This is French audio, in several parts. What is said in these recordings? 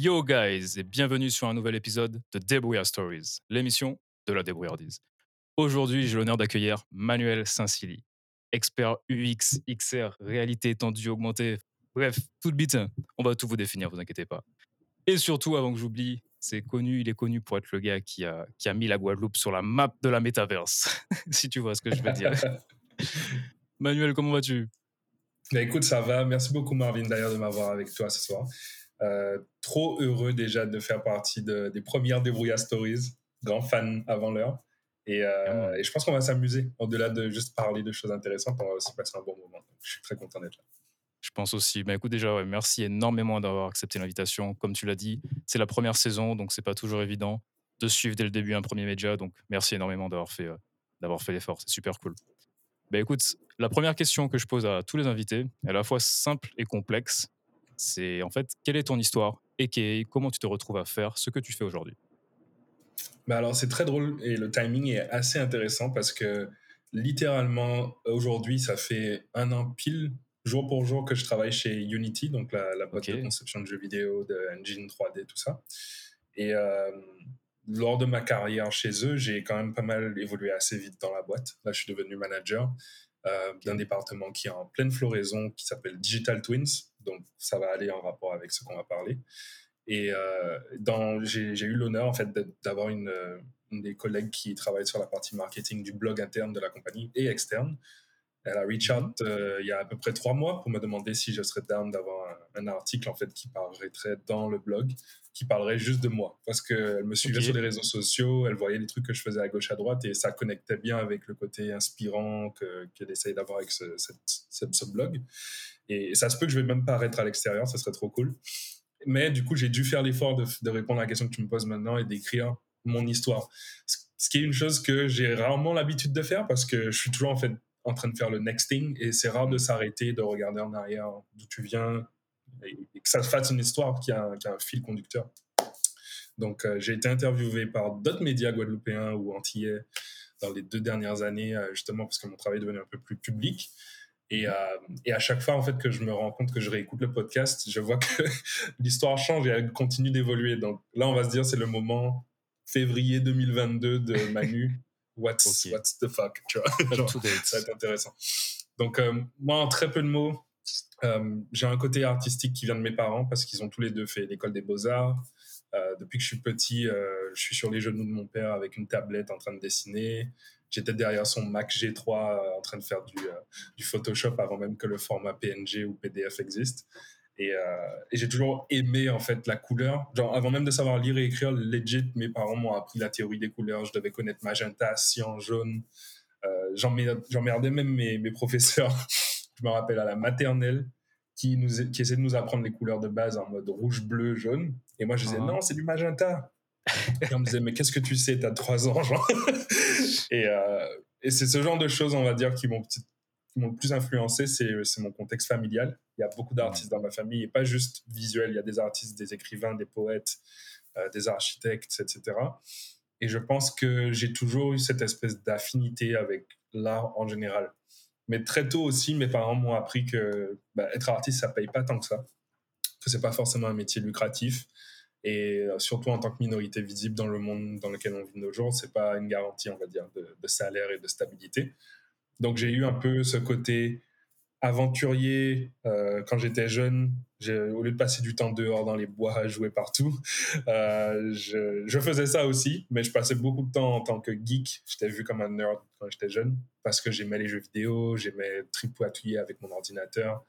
Yo guys et bienvenue sur un nouvel épisode de Débrouillard Stories, l'émission de la débrouillardise. Aujourd'hui, j'ai l'honneur d'accueillir Manuel Saint-Silly, expert UX, XR, réalité étendue, augmentée, bref, tout le bit. On va tout vous définir, vous inquiétez pas. Et surtout, avant que j'oublie, c'est connu, il est connu pour être le gars qui a, qui a mis la Guadeloupe sur la map de la métaverse, si tu vois ce que je veux dire. Manuel, comment vas-tu? Bah, écoute, ça va. Merci beaucoup, Marvin, d'ailleurs, de m'avoir avec toi ce soir. Euh, trop heureux déjà de faire partie des premières Débrouillard Stories. Grand fan avant l'heure. Et, euh, et, je pense qu'on va s'amuser. Au-delà de juste parler de choses intéressantes, on va aussi passer un bon moment. je suis très content d'être là. Je pense aussi. Ben écoute, déjà, merci énormément d'avoir accepté l'invitation. Comme tu l'as dit, c'est la première saison, donc c'est pas toujours évident de suivre dès le début un premier média. Donc merci énormément d'avoir fait, euh, d'avoir fait l'effort. C'est super cool. Ben écoute, la première question que je pose à tous les invités est à la fois simple et complexe. C'est en fait, quelle est ton histoire et comment tu te retrouves à faire ce que tu fais aujourd'hui? Bah alors c'est très drôle et le timing est assez intéressant parce que littéralement aujourd'hui ça fait un an pile jour pour jour que je travaille chez Unity, donc la, boîte de conception de jeux vidéo, de engine 3D, tout ça. Et euh, lors de ma carrière chez eux, j'ai quand même pas mal évolué assez vite dans la boîte. Là, je suis devenu manager euh, d'un département qui est en pleine floraison, qui s'appelle Digital Twins. Donc, ça va aller en rapport avec ce qu'on va parler. Et euh, j'ai eu l'honneur, en fait, d'avoir une, une, des collègues qui travaille sur la partie marketing du blog interne de la compagnie et externe. Elle a reach out euh, il y a à peu près trois mois pour me demander si je serais down d'avoir un, article en fait qui paraîtrait dans le blog, qui parlerait juste de moi, parce qu'elle me suivait sur les réseaux sociaux, elle voyait les trucs que je faisais à gauche à droite et ça connectait bien avec le côté inspirant qu'elle essaye d'avoir avec ce, ce, blog. Et ça se peut que je vais même pas arrêter à l'extérieur, ça serait trop cool. Mais du coup, j'ai dû faire l'effort de, de, répondre à la question que tu me poses maintenant et d'écrire mon histoire. Ce qui est une chose que j'ai rarement l'habitude de faire parce que je suis toujours en fait en train de faire le next thing et c'est rare de s'arrêter, de regarder en arrière d'où tu viens et, que ça fasse une histoire qui a, un fil conducteur. Donc, euh, j'ai été interviewé par d'autres médias guadeloupéens ou antillais dans les deux dernières années, euh, justement parce que mon travail devenu un peu plus public. Et, euh, et, à chaque fois, en fait, que je me rends compte que je réécoute le podcast, je vois que l'histoire change et elle continue d'évoluer. Donc là, on va se dire, c'est le moment février 2022 de Manu what's, what's the fuck, tu vois. Genre, ça va être intéressant. Donc, euh, moi, en très peu de mots, euh, j'ai un côté artistique qui vient de mes parents parce qu'ils ont tous les deux fait l'école des beaux-arts. Euh, depuis que je suis petit, je suis sur les genoux de mon père avec une tablette en train de dessiner. J'étais derrière son Mac G3 en train de faire du, du Photoshop avant même que le format PNG ou PDF existe. Et, euh, et j'ai toujours aimé en fait la couleur. Genre avant même de savoir lire et écrire, legit, mes parents m'ont appris la théorie des couleurs. Je devais connaître magenta, cyan, jaune. Euh, J'emmerdais même mes, mes professeurs. je me rappelle à la maternelle qui nous qui essaient de nous apprendre les couleurs de base en mode rouge, bleu, jaune. Et moi je disais ah. non, c'est du magenta. et on me disait mais qu'est-ce que tu sais, t'as trois ans, genre. et, euh, et c'est ce genre de choses, on va dire, qui m'ont m'ont le plus influencé, c'est mon contexte familial. Il y a beaucoup d'artistes dans ma famille, et pas juste visuel. Il y a des artistes, des écrivains, des poètes, euh, des architectes, etc. Et je pense que j'ai toujours eu cette espèce d'affinité avec l'art en général. Mais très tôt aussi, mes parents m'ont appris que bah, être artiste, ça paye pas tant que ça. Que c'est pas forcément un métier lucratif. Et euh, surtout en tant que minorité visible dans le monde dans lequel on vit nos jours, c'est pas une garantie, on va dire, de, de salaire et de stabilité. Donc j'ai eu un peu ce côté aventurier euh, quand j'étais jeune. Au lieu de passer du temps dehors dans les bois à jouer partout, euh, je, je, faisais ça aussi, mais je passais beaucoup de temps en tant que geek. J'étais vu comme un nerd quand j'étais jeune parce que j'aimais les jeux vidéo, j'aimais tripouiller avec mon ordinateur.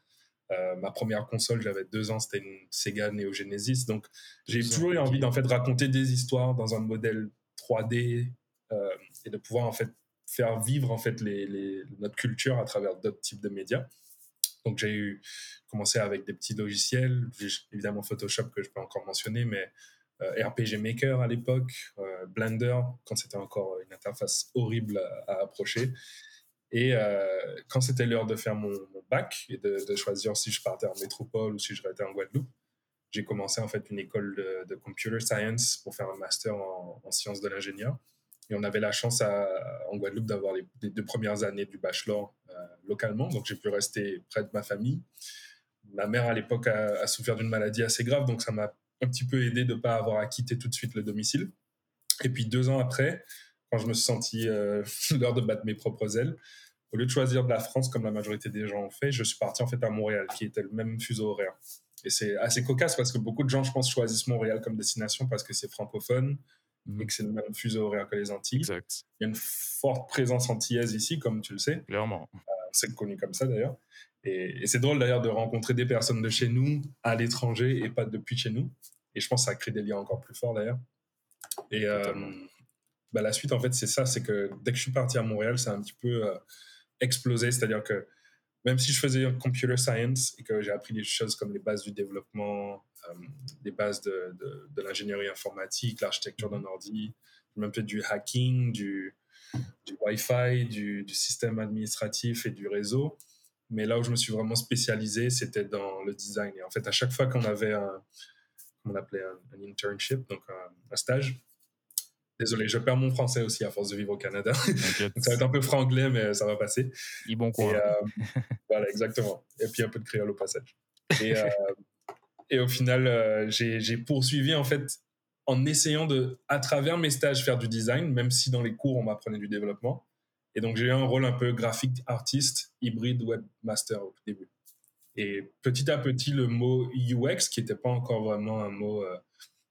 Euh, ma première console, j'avais deux ans, c'était une Sega Neo Genesis. Donc, j'ai toujours eu envie d'en fait raconter des histoires dans un modèle 3D euh, et de pouvoir en fait faire vivre en fait notre culture à travers d'autres types de médias. Donc j'ai eu commencé avec des petits logiciels, évidemment Photoshop que je peux encore mentionner, mais euh, RPG Maker à l'époque, euh, Blender quand c'était encore une interface horrible à, approcher. Et euh, quand c'était l'heure de faire mon, bac et de, choisir si je partais en métropole ou si je restais en Guadeloupe, j'ai commencé en fait une école de, computer science pour faire un master en sciences de l'ingénieur. Et on avait la chance en Guadeloupe d'avoir les, deux premières années du bachelor euh, localement. Donc j'ai pu rester près de ma famille. Ma mère à l'époque a, souffert d'une maladie assez grave, donc ça m'a un petit peu aidé de ne pas avoir à quitter tout de suite le domicile. Et puis deux ans après, quand je me suis senti euh, l'heure de battre mes propres ailes, au lieu de choisir de la France comme la majorité des gens ont fait, je suis parti en fait à Montréal, qui était le même fuseau horaire. Et c'est assez cocasse parce que beaucoup de gens, je pense, choisissent Montréal comme destination parce que c'est francophone Et que c'est le même fuseau horaire que les Antilles. Exact. Il y a une forte présence antillaise ici, comme tu le sais. Clairement. C'est connu comme ça d'ailleurs. Et, et c'est drôle d'ailleurs de rencontrer des personnes de chez nous à l'étranger et pas depuis chez nous. Et je pense que ça crée des liens encore plus forts d'ailleurs. Et euh, bah, la suite, en fait, c'est ça c'est que dès que je suis parti à Montréal, ça a un petit peu euh, explosé. C'est-à-dire que même si je faisais computer science et que j'ai appris des choses comme les bases du développement, euh, des bases de, de, de l'ingénierie informatique, l'architecture d'un ordi, j'ai même fait du hacking, du, du Wi-Fi, du, du système administratif et du réseau. Mais là où je me suis vraiment spécialisé, c'était dans le design. Et en fait, à chaque fois qu'on avait un, qu'on appelait un, un internship, donc un, un stage, désolé, je perds mon français aussi à force de vivre au Canada. Donc ça va être un peu franglais, mais ça va passer. Il bon Et, coin. euh, voilà, exactement. Et puis un peu de créole au passage. Et, euh, et au final, euh, j'ai poursuivi en fait en essayant de, à travers mes stages, faire du design, même si dans les cours on m'apprenait du développement. Et donc j'ai eu un rôle un peu graphique artiste, hybride webmaster au début. Et petit à petit, le mot UX, qui n'était pas encore vraiment un mot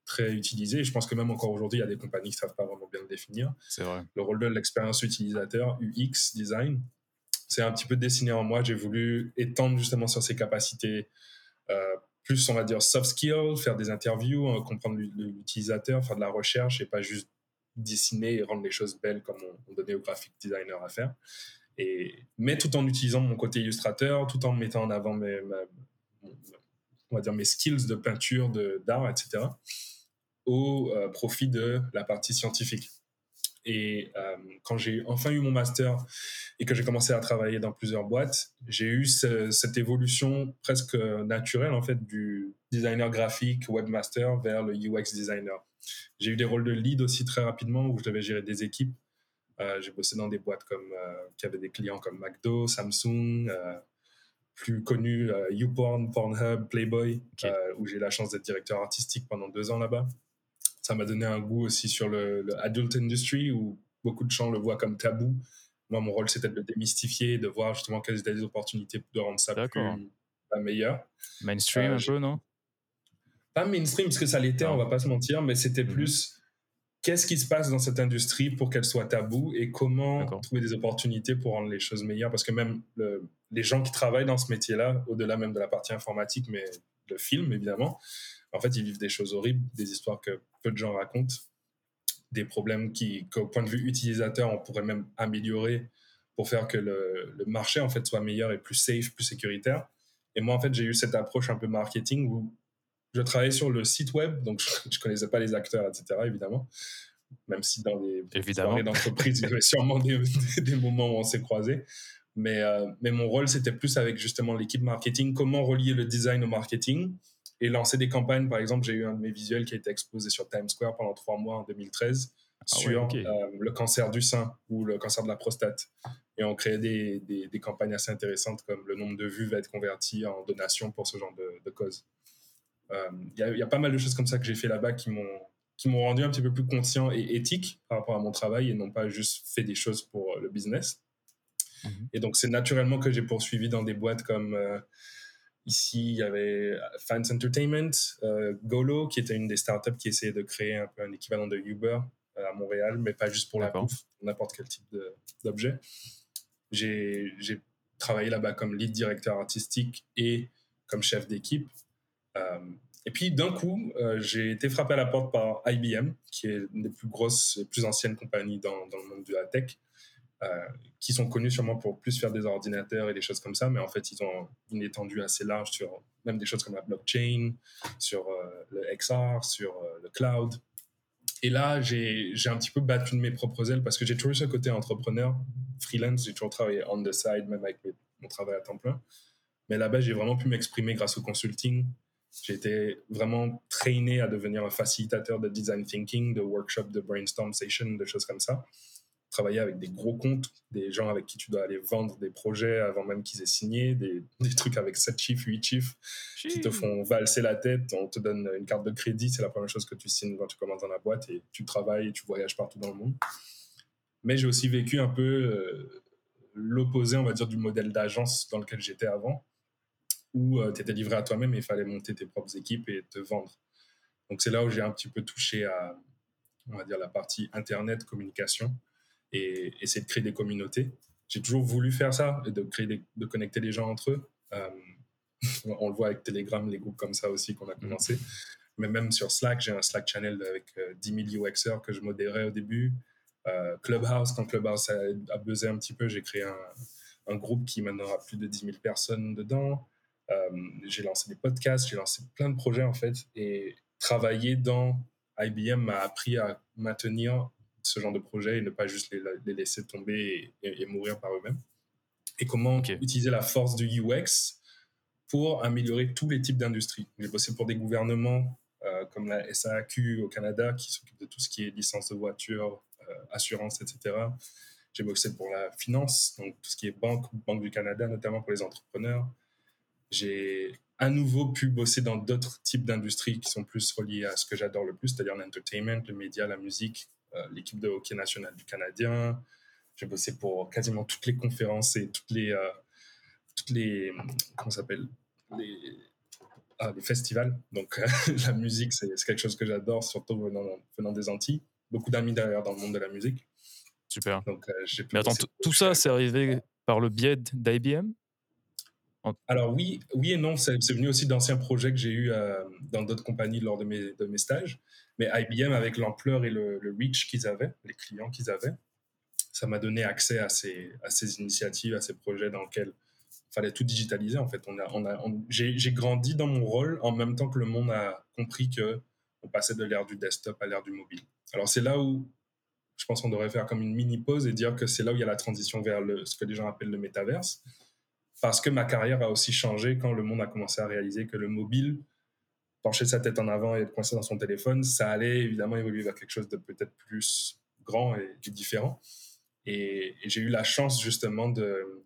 très utilisé, je pense que même encore aujourd'hui, il y a des compagnies qui ne savent pas vraiment bien le définir C'est vrai. le rôle de l'expérience utilisateur, UX design. C'est un petit peu dessiné en moi. J'ai voulu étendre justement sur ses capacités, euh, plus on va dire soft skills, faire des interviews, euh, comprendre l'u- l'utilisateur, faire de la recherche et pas juste dessiner et rendre les choses belles comme on, on donnait au graphic designer à faire. Et, mais tout en utilisant mon côté illustrateur, tout en mettant en avant mes, ma- on va dire mes skills de peinture, de- d'art, etc., au euh, profit de la partie scientifique. Et euh, quand j'ai enfin eu mon master et que j'ai commencé à travailler dans plusieurs boîtes, j'ai eu ce- cette évolution presque naturelle en fait du designer graphique, webmaster vers le UX designer. J'ai eu des rôles de lead aussi très rapidement où je devais gérer des équipes. Euh, j'ai bossé dans des boîtes comme euh, qui avaient des clients comme McDo, Samsung, plus connus euh, YouPorn, Pornhub, Playboy, où j'ai eu la chance d'être directeur artistique pendant deux ans là-bas ça m'a donné un goût aussi sur le, le adult industry où beaucoup de gens le voient comme tabou. Moi, mon rôle, c'était de le démystifier, de voir justement quelles étaient les opportunités de rendre ça plus pas meilleur. Mainstream Euh, un peu, non? Pas mainstream, parce que ça l'était, Non. on va pas se mentir, mais c'était Mhm. plus qu'est-ce qui se passe dans cette industrie pour qu'elle soit tabou et comment trouver des opportunités pour rendre les choses meilleures. Parce que même le- les gens qui travaillent dans ce métier-là, au-delà même de la partie informatique, mais le film, évidemment, en fait, ils vivent des choses horribles, des histoires que peu de gens racontent, des problèmes qui, qu'au point de vue utilisateur, on pourrait même améliorer pour faire que le, le marché, en fait, soit meilleur et plus safe, plus sécuritaire. Et moi, en fait, j'ai eu cette approche un peu marketing où je travaillais sur le site web, donc je, je connaissais pas les acteurs, etc., évidemment. Même si dans les Évidemment. d'entreprise, il y avait sûrement des, des moments où on s'est croisés. Mais, euh, mais mon rôle, c'était plus avec justement l'équipe marketing, comment relier le design au marketing et lancer des campagnes. Par exemple, j'ai eu un de mes visuels qui a été exposé sur Times Square pendant trois mois en 2013 Ah ouais, sur euh, le cancer du sein ou le cancer de la prostate. Et on créait des, des, des campagnes assez intéressantes comme le nombre de vues va être converti en donation pour ce genre de, de cause. Euh, Il y, a- il y a pas mal de choses comme ça que j'ai fait là-bas qui m'ont qui m'ont rendu un petit peu plus conscient et éthique par rapport à mon travail et non pas juste fait des choses pour le business. Mhm. Et donc, c'est naturellement que j'ai poursuivi dans des boîtes comme euh, ici, il y avait Fans Entertainment, euh, Golo, qui était une des startups qui essayait de créer un peu un équivalent de Uber euh, à Montréal, mais pas juste pour la bouffe, n'importe quel type d'objet. J'ai travaillé là-bas comme lead directeur artistique et comme chef d'équipe. Euh, et puis d'un coup, euh, j'ai été frappé à la porte par IBM, qui est une des plus grosses et plus anciennes compagnies dans, dans le monde de la tech, euh, qui sont connus sûrement pour plus faire des ordinateurs et des choses comme ça, mais en fait, ils ont une étendue assez large sur même des choses comme la blockchain, sur euh, le XR, sur euh, le cloud. Et là, j'ai un petit peu battu de mes propres ailes parce que j'ai toujours eu ce côté entrepreneur, freelance, j'ai toujours travaillé on the side, même avec mon travail à temps plein. Mais là-bas, j'ai vraiment pu m'exprimer grâce au consulting. J'ai été vraiment traîné à devenir un facilitateur de design thinking, de workshop, de brainstorm session, de choses comme ça. Travailler avec des gros comptes, des gens avec qui tu dois aller vendre des projets avant même qu'ils aient signé, des, des trucs avec 7 chiffres, 8 chiffres, qui te font valser la tête. On te donne une carte de crédit, c'est la première chose que tu signes quand tu commences dans la boîte et tu travailles et tu voyages partout dans le monde. Mais j'ai aussi vécu un peu euh, l'opposé, on va dire, du modèle d'agence dans lequel j'étais avant, où euh, tu étais livré à toi-même et il fallait monter tes propres équipes et te vendre. Donc c'est là où j'ai un petit peu touché à, on va dire, la partie Internet, communication et essayer de créer des communautés. J'ai toujours voulu faire ça, de, créer de connecter les gens entre eux. Euh, on le voit avec Telegram, les groupes comme ça aussi qu'on a mmh. commencé. Mais même sur Slack, j'ai un Slack channel avec 10 000 UXers que je modérais au début. Euh, Clubhouse, quand Clubhouse a, a buzzé un petit peu, j'ai créé un, un, groupe qui maintenant a plus de 10 000 personnes dedans. Euh, j'ai lancé des podcasts, j'ai lancé plein de projets en fait. Et travailler dans IBM m'a appris à maintenir ce genre de projet et ne pas juste les, laisser tomber et, mourir par eux-mêmes. Et comment utiliser la force du UX pour améliorer tous les types d'industries. J'ai bossé pour des gouvernements euh, comme la SAQ au Canada qui s'occupe de tout ce qui est licence de voiture, euh, assurance, etc. J'ai bossé pour la finance, donc tout ce qui est banque, Banque du Canada, notamment pour les entrepreneurs. J'ai à nouveau pu bosser dans d'autres types d'industries qui sont plus reliées à ce que j'adore le plus, c'est-à-dire l'entertainment, le média, la musique, l'équipe de hockey national du Canadien. J'ai bossé pour quasiment toutes les conférences et toutes les, euh, toutes les comment s'appelle les, ah, les festivals. Donc la musique, c'est quelque chose que j'adore, surtout venant, venant des Antilles. Beaucoup d'amis derrière dans le monde de la musique. Super. Donc, euh, Mais attends, tout ça, c'est arrivé par le biais d'IBM alors oui, oui et non, c'est venu aussi d'anciens projets que j'ai euh, dans d'autres compagnies lors de mes, de mes, stages. Mais IBM, avec l'ampleur et le, reach qu'ils avaient, les clients qu'ils avaient, ça m'a donné accès à ces, initiatives, à ces projets dans lesquels il fallait tout digitaliser. En fait, on a, j'ai grandi dans mon rôle en même temps que le monde a compris que on passait de l'ère du desktop à l'ère du mobile. Alors c'est là où je pense qu'on devrait faire comme une mini pause et dire que c'est là où il y a la transition vers ce que les gens appellent le métaverse parce que ma carrière a aussi changé quand le monde a commencé à réaliser que le mobile, pencher sa tête en avant et être coincé dans son téléphone, ça allait évidemment évoluer vers quelque chose de peut-être plus grand et, différent. Et, j'ai eu la chance justement de,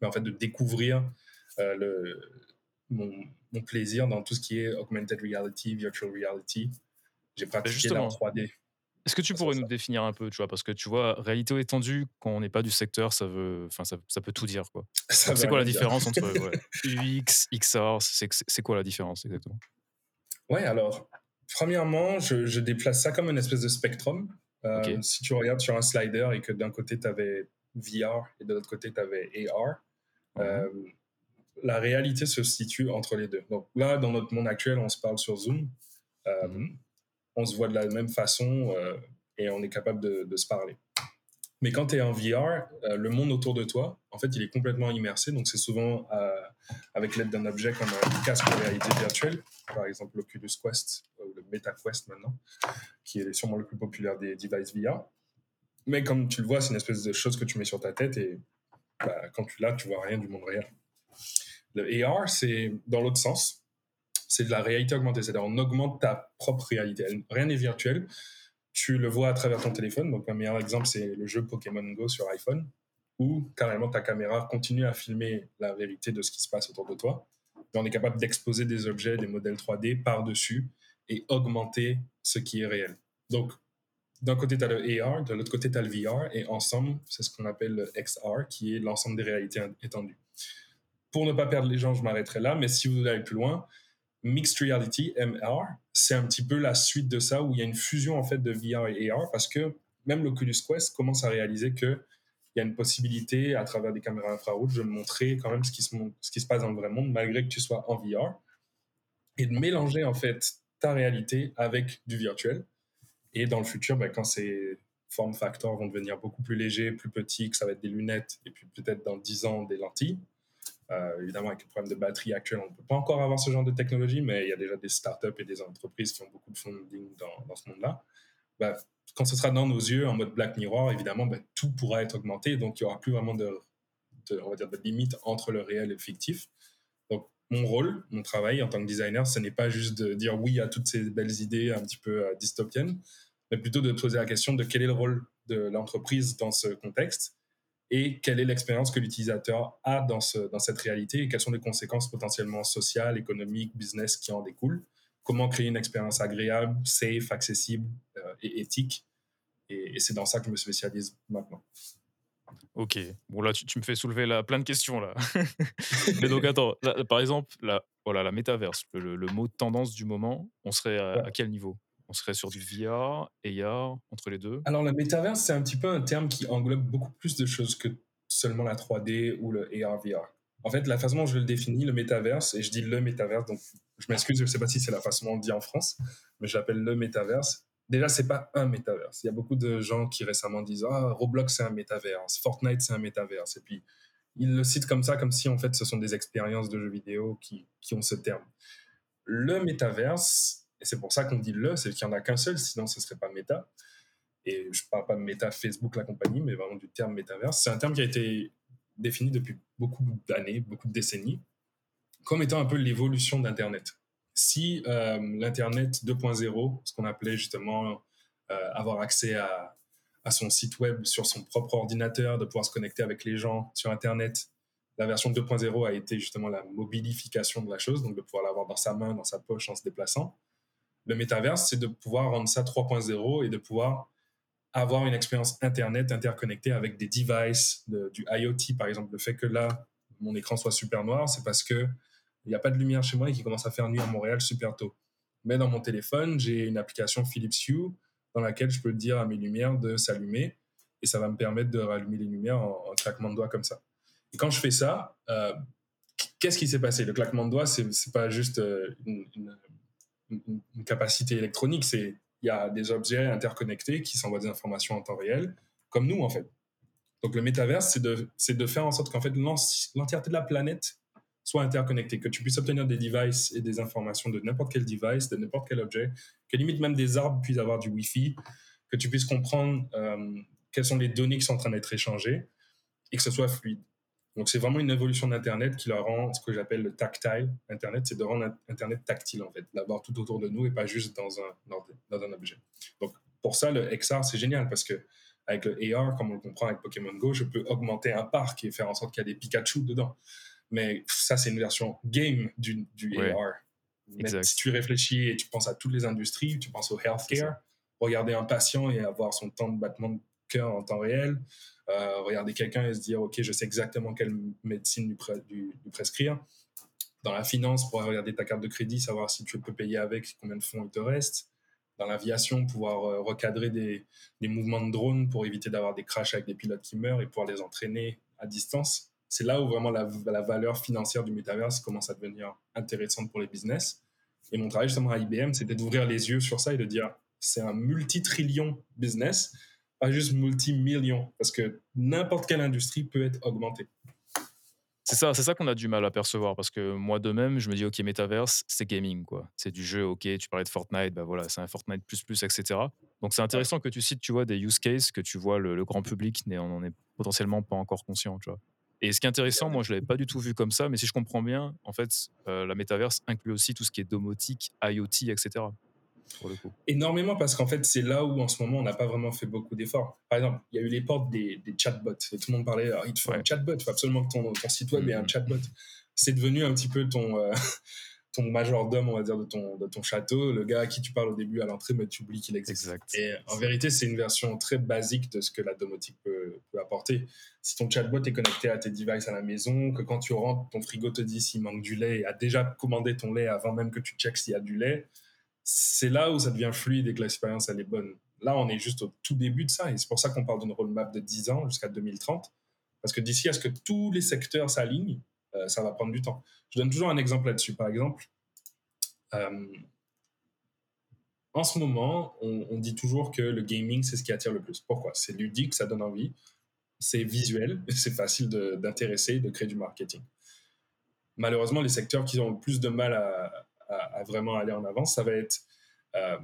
ben, en fait, de découvrir euh, le, mon, plaisir dans tout ce qui est augmented reality, virtual reality. J'ai ben, pratiqué la 3D. Est-ce que tu pourrais nous définir un peu, tu vois, parce que tu vois, réalité étendue, quand on n'est pas du secteur, ça veut, enfin, ça, ça, peut tout dire, quoi. C'est quoi la différence entre UX, XR C'est quoi la différence exactement? Ouais, alors, premièrement, je, déplace ça comme une espèce de spectrum. Euh, si tu regardes sur un slider et que d'un côté tu avais VR et de l'autre côté tu avais AR, euh, la réalité se situe entre les deux. Donc là, dans notre monde actuel, on se parle sur Zoom. Euh, mmh on se voit de la même façon et on est capable de, se parler. Mais quand tu es en VR, le monde autour de toi, en fait, il est complètement immersé. Donc, c'est souvent avec l'aide d'un objet comme un casque de réalité virtuelle, par exemple l'Oculus Quest ou le Meta Quest maintenant, qui est sûrement le plus populaire des devices VR. Mais comme tu le vois, c'est une espèce de chose que tu mets sur ta tête et bah, quand tu l'as, tu vois rien du monde réel. Le AR, c'est dans l'autre sens c'est de la réalité augmentée. C'est-à-dire, on augmente ta propre réalité. Rien n'est virtuel. Tu le vois à travers ton téléphone. Donc, un meilleur exemple, c'est le jeu Pokémon Go sur iPhone, où carrément ta caméra continue à filmer la vérité de ce qui se passe autour de toi. On est capable d'exposer des objets, des modèles 3D par-dessus et augmenter ce qui est réel. Donc, d'un côté, tu as le AR, de l'autre côté, tu as le VR, et ensemble, c'est ce qu'on appelle le XR, qui est l'ensemble des réalités étendues. Pour ne pas perdre les gens, je m'arrêterai là, mais si vous voulez aller plus loin, Mixed Reality, MR, c'est un petit peu la suite de ça où il y a une fusion en fait de VR et AR parce que même l'Oculus Quest commence à réaliser que il y a une possibilité à travers des caméras infrarouges de montrer quand même ce qui se, passe dans le vrai monde malgré que tu sois en VR et de mélanger en fait ta réalité avec du virtuel. Et dans le futur, ben, quand ces form factors vont devenir beaucoup plus légers, plus petits, que ça va être des lunettes et puis peut-être dans 10 ans des lentilles, euh, évidemment, avec le problème de batterie actuel, on ne peut pas encore avoir ce genre de technologie, mais il y a déjà des startups et des entreprises qui ont beaucoup de funding dans ce monde-là. Bah, quand ce sera dans nos yeux, en mode Black Mirror, évidemment, bah, tout pourra être augmenté, donc il n'y aura plus vraiment de, limite entre le réel et le fictif. Donc, mon rôle, mon travail en tant que designer, ce n'est pas juste de dire oui à toutes ces belles idées un petit peu euh, dystopiennes, mais plutôt de poser la question de quel est le rôle de l'entreprise dans ce contexte et quelle est l'expérience que l'utilisateur a dans, ce, dans cette réalité et quelles sont les conséquences potentiellement sociales, économiques, business qui en découlent. Comment créer une expérience agréable, safe, accessible et éthique. Et, et c'est dans ça que je me spécialise maintenant. Ok, bon là tu, me fais soulever là, plein de questions là. Mais donc attends, par exemple, la, voilà, la métaverse, le, mot de tendance du moment, on serait à, quel niveau? On serait sur du VR, AR, entre les deux? Alors la métaverse, c'est un petit peu un terme qui englobe beaucoup plus de choses que seulement la 3D ou le AR, VR. En fait, la façon dont je le définis, le métaverse, et je dis le métaverse, donc je m'excuse, je ne sais pas si c'est la façon dont on dit en France, mais je l'appelle le métaverse, déjà, c'est pas un métaverse. Il y a beaucoup de gens qui récemment disent Ah, Roblox, c'est un métaverse, Fortnite, c'est un métaverse. Et puis, ils le citent comme ça, comme si en fait, ce sont des expériences de jeux vidéo qui, qui ont ce terme. Le métaverse, et c'est pour ça qu'on dit le, c'est qu'il n'y en a qu'un seul, sinon ce serait pas méta. Et je parle pas de méta Facebook, la compagnie, mais vraiment du terme métaverse. C'est un terme qui a été défini depuis beaucoup d'années, beaucoup de décennies, comme étant un peu l'évolution d'Internet si euh, l'Internet 2.0, ce qu'on appelait justement euh, avoir accès à, son site web sur son propre ordinateur, de pouvoir se connecter avec les gens sur Internet, la version 2.0 a été justement la mobilification de la chose, donc de pouvoir l'avoir dans sa main, dans sa poche en se déplaçant. Le métaverse, c'est de pouvoir rendre ça 3.0 et de pouvoir avoir une expérience Internet interconnectée avec des devices, du IoT par exemple. Le fait que là, mon écran soit super noir, c'est parce que il n'y a pas de lumière chez moi et qui commence à faire nuit à Montréal super tôt. Mais dans mon téléphone, j'ai une application Philips Hue dans laquelle je peux dire à mes lumières de s'allumer et ça va me permettre de rallumer les lumières en, claquement de doigts comme ça. Et quand je fais ça, euh, qu'est-ce qui s'est passé? Le claquement de doigts, c'est n'est pas juste euh, une, une, capacité électronique, c'est il y a des objets interconnectés qui s'envoient des informations en temps réel, comme nous en fait. Donc le métaverse, c'est de, de faire en sorte qu'en fait l'entièreté de la planète soit interconnecté, que tu puisses obtenir des devices et des informations de n'importe quel device, de n'importe quel objet, que limite même des arbres puissent avoir du Wi-Fi, que tu puisses comprendre euh, quelles sont les données qui sont en train d'être échangées et que ce soit fluide. Donc c'est vraiment une évolution d'Internet qui leur rend ce que j'appelle le tactile. Internet, c'est de rendre Internet tactile en fait, d'avoir tout autour de nous et pas juste dans un, dans un objet. Donc pour ça, le XR, c'est génial parce que avec le AR, comme on le comprend avec Pokémon Go, je peux augmenter un parc et faire en sorte qu'il y a des Pikachu dedans. Mais ça, c'est une version game du, du AR. Mais si tu réfléchis et tu penses à toutes les industries, tu penses au healthcare, regarder un patient et avoir son temps de battement de cœur en temps réel, euh, regarder quelqu'un et se dire, OK, je sais exactement quelle médecine lui, prescrire. Dans la finance, pour regarder ta carte de crédit, savoir si tu peux payer avec, combien de fonds il te reste. Dans l'aviation, pouvoir euh, recadrer des, des mouvements de drone pour éviter d'avoir des crashs avec des pilotes qui meurent et pouvoir les entraîner à distance c'est là où vraiment la, valeur financière du métaverse commence à devenir intéressante pour les business. Et mon travail justement à IBM, c'était d'ouvrir les yeux sur ça et de dire c'est un multi-trillion business, pas juste multi-million, parce que n'importe quelle industrie peut être augmentée. C'est ça, c'est ça qu'on a du mal à percevoir parce que moi de même, je me dis ok, métaverse, c'est gaming quoi, c'est du jeu. Ok, tu parlais de Fortnite, bah voilà, c'est un Fortnite plus plus, etc. Donc c'est intéressant que tu cites, tu vois, des use cases que tu vois le, le grand public n'en est potentiellement pas encore conscient, tu vois. Et ce qui est intéressant, moi, je l'avais pas du tout vu comme ça, mais si je comprends bien, en fait, euh, la métaverse inclut aussi tout ce qui est domotique, IoT, etc. Pour le coup. Énormément, parce qu'en fait, c'est là où en ce moment, on n'a pas vraiment fait beaucoup d'efforts. Par exemple, il y a eu les portes des, des chatbots, et tout le monde parlait, ah, il te faut un chatbot, il faut absolument que ton, ton site web ait un mm-hmm. chatbot. C'est devenu un petit peu ton, euh, ton majordome, on va dire, de ton, de ton château, le gars à qui tu parles au début à l'entrée, mais tu oublies qu'il existe. Exact. Et en vérité, c'est une version très basique de ce que la domotique peut, peut, apporter. Si ton chatbot est connecté à tes devices à la maison, que quand tu rentres, ton frigo te dit s'il manque du lait et a déjà commandé ton lait avant même que tu checkes s'il y a du lait, c'est là où ça devient fluide et que l'expérience, elle est bonne. Là, on est juste au tout début de ça et c'est pour ça qu'on parle d'une roadmap de 10 ans jusqu'à 2030. Parce que d'ici à ce que tous les secteurs s'alignent, euh, ça va prendre du temps. Je donne toujours un exemple là-dessus. Par exemple, euh, en ce moment, on, dit toujours que le gaming, c'est ce qui attire le plus. Pourquoi? C'est ludique, ça donne envie, c'est visuel, c'est facile d'intéresser, de, créer du marketing. Malheureusement, les secteurs qui ont le plus de mal à, vraiment aller en avant, ça va être euh,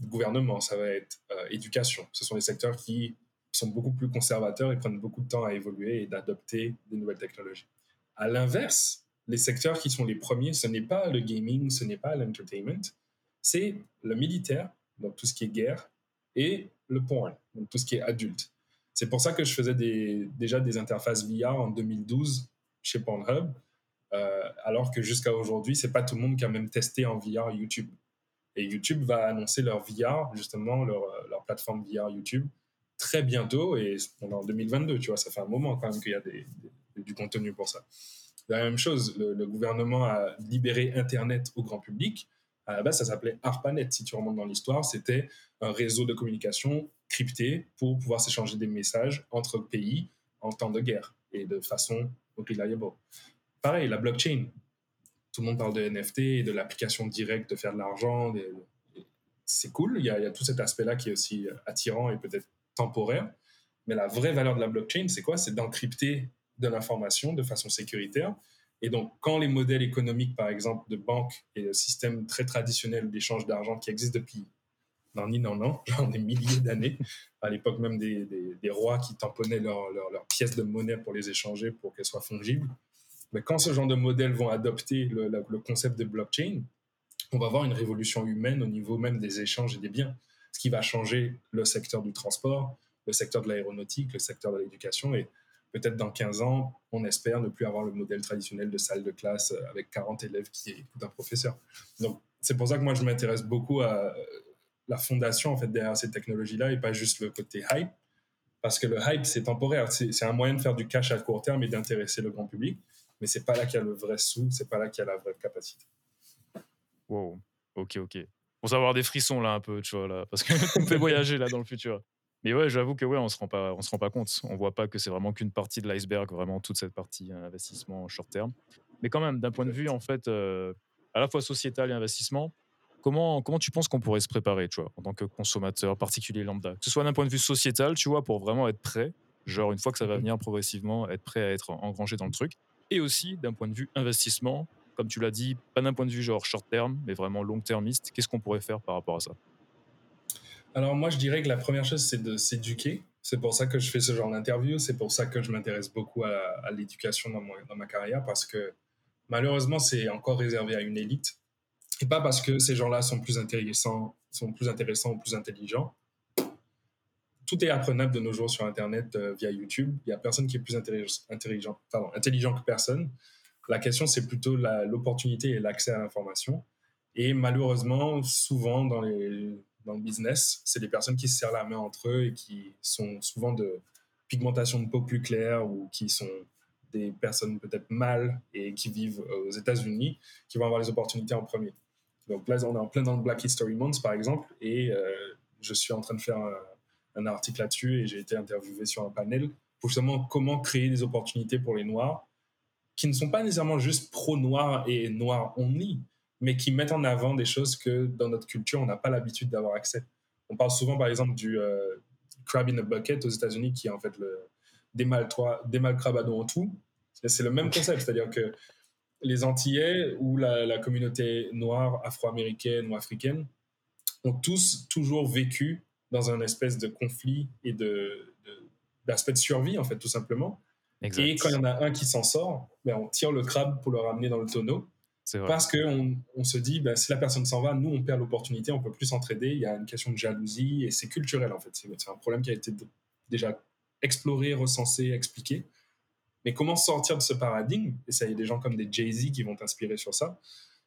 gouvernement, ça va être éducation. Ce sont les secteurs qui sont beaucoup plus conservateurs et prennent beaucoup de temps à évoluer et d'adopter des nouvelles technologies. À l'inverse, les secteurs qui sont les premiers, ce n'est pas le gaming, ce n'est pas l'entertainment, c'est le militaire, donc tout ce qui est guerre, et le porn, donc tout ce qui est adulte. C'est pour ça que je faisais déjà des interfaces VR en 2012 chez Pornhub, euh, alors que jusqu'à aujourd'hui, c'est pas tout le monde qui a même testé en VR YouTube. Et YouTube va annoncer leur VR, justement, leur, leur plateforme VR YouTube, très bientôt, et on en 2022, tu vois, ça fait un moment quand même qu'il y a des, du contenu pour ça. La même chose, le, gouvernement a libéré Internet au grand public. À la base, ça s'appelait ARPANET. Si tu remontes dans l'histoire, c'était un réseau de communication crypté pour pouvoir s'échanger des messages entre pays en temps de guerre et de façon reliable. Pareil, la blockchain. Tout le monde parle de NFT et de l'application directe de faire de l'argent. C'est cool. Il y, a, il y a tout cet aspect-là qui est aussi attirant et peut-être temporaire. Mais la vraie valeur de la blockchain, c'est quoi? C'est d'encrypter de l'information de façon sécuritaire. Et donc, quand les modèles économiques, par exemple, de banques et de systèmes très traditionnels d'échange d'argent qui existent depuis non ni non non, genre des milliers d'années, à l'époque même des, des, rois qui tamponnaient leurs leur, pièces de monnaie pour les échanger pour qu'elles soient fongibles. Mais quand ce genre de modèles vont adopter le, le, concept de blockchain, on va avoir une révolution humaine au niveau même des échanges et des biens, ce qui va changer le secteur du transport, le secteur de l'aéronautique, le secteur de l'éducation et peut-être dans 15 ans, on espère ne plus avoir le modèle traditionnel de salle de classe euh, avec 40 élèves qui écoutent un professeur. Donc, c'est pour ça que moi, je m'intéresse beaucoup à euh, la fondation en fait, derrière ces technologies-là et pas juste le côté hype. Parce que le hype, c'est temporaire. C'est un moyen de faire du cash à court terme et d'intéresser le grand public. Mais c'est pas là qu'il y a le vrai sou, c'est pas là qu'il y a la vraie capacité. Wow. Ok, ok. Pour savoir des frissons là un peu, tu vois, là, parce que on voyager là dans le futur. Mais ouais, j'avoue que ouais, on se rend pas, on se rend pas compte. On voit pas que c'est vraiment qu'une partie de l'iceberg, vraiment toute cette partie hein, investissement short terme. Mais quand même, d'un point de vue en fait, euh, à la fois sociétal et investissement, comment comment tu penses qu'on pourrait se préparer, tu vois, en tant que consommateur particulier lambda, que ce soit d'un point de vue sociétal, tu vois, pour vraiment être prêt, genre une fois que ça va mmh venir progressivement, être prêt à être engrangé dans le truc, et aussi d'un point de vue investissement, comme tu l'as dit, pas d'un point de vue genre short terme, mais vraiment long termiste. Qu'est-ce qu'on pourrait faire par rapport à ça? Alors moi, je dirais que la première chose, c'est de s'éduquer. C'est pour ça que je fais ce genre d'interview. C'est pour ça que je m'intéresse beaucoup à, l'éducation dans, dans, ma carrière, parce que malheureusement, c'est encore réservé à une élite. Et pas parce que ces gens-là sont plus intéressants, sont plus intéressants ou plus intelligents. Tout est apprenable de nos jours sur Internet euh, via YouTube. Il n'y a personne qui est plus intelligent, intelligent que personne. La question, c'est plutôt l'opportunité et l'accès à l'information. Et malheureusement, souvent dans les, dans le business, c'est des personnes qui se serrent la main entre eux et qui sont souvent de pigmentation de peau plus claire ou qui sont des personnes peut-être mâles et qui vivent euh, aux États-Unis, qui vont avoir les opportunités en premier. Donc là, on est en plein dans le Black History Month, par exemple, et euh, je suis en train de faire un, article là-dessus et j'ai été interviewé sur un panel pour justement comment créer des opportunités pour les Noirs qui ne sont pas nécessairement juste pro-noirs et noirs only, mais qui mettent en avant des choses que dans notre culture, on n'a pas l'habitude d'avoir accès. On parle souvent, par exemple, du euh, crab in a bucket aux États-Unis, qui est en fait le démal, démal crabado en tout. C'est le même concept, c'est-à-dire que les Antillais ou la, communauté noire, afro-américaine ou africaine ont tous toujours vécu dans un espèce de conflit et de, d'aspect de, survie, en fait, tout simplement. Et quand il y en a un qui s'en sort, ben on tire le crabe pour le ramener dans le tonneau. Parce qu'on on se dit, bah, si la personne s'en va, nous, on perd l'opportunité, on peut plus s'entraider. Il y a une question de jalousie et c'est culturel, en fait. C'est un problème qui a été déjà exploré, recensé, expliqué. Mais comment sortir de ce paradigme Et ça, y a des gens comme des Jay-Z qui vont t'inspirer sur ça.